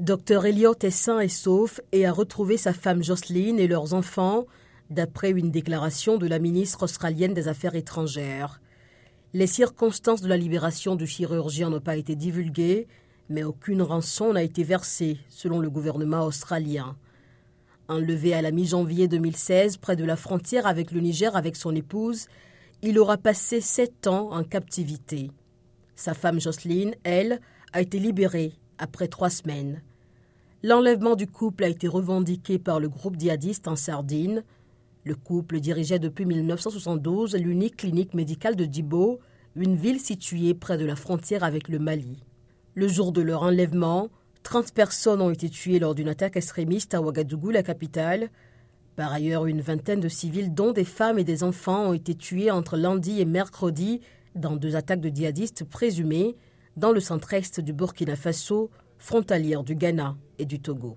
Docteur Elliot est sain et sauf et a retrouvé sa femme Jocelyne et leurs enfants, d'après une déclaration de la ministre australienne des Affaires étrangères. Les circonstances de la libération du chirurgien n'ont pas été divulguées, mais aucune rançon n'a été versée, selon le gouvernement australien. Enlevé à la mi-janvier 2016 près de la frontière avec le Niger avec son épouse, il aura passé sept ans en captivité. Sa femme Jocelyne, elle, a été libérée après trois semaines. L'enlèvement du couple a été revendiqué par le groupe djihadiste en Sardine. Le couple dirigeait depuis 1972 l'unique clinique médicale de Djibo, une ville située près de la frontière avec le Mali. Le jour de leur enlèvement, 30 personnes ont été tuées lors d'une attaque extrémiste à Ouagadougou, la capitale. Par ailleurs, une vingtaine de civils, dont des femmes et des enfants, ont été tués entre lundi et mercredi dans deux attaques de djihadistes présumées dans le centre-est du Burkina Faso, frontalière du Ghana et du Togo.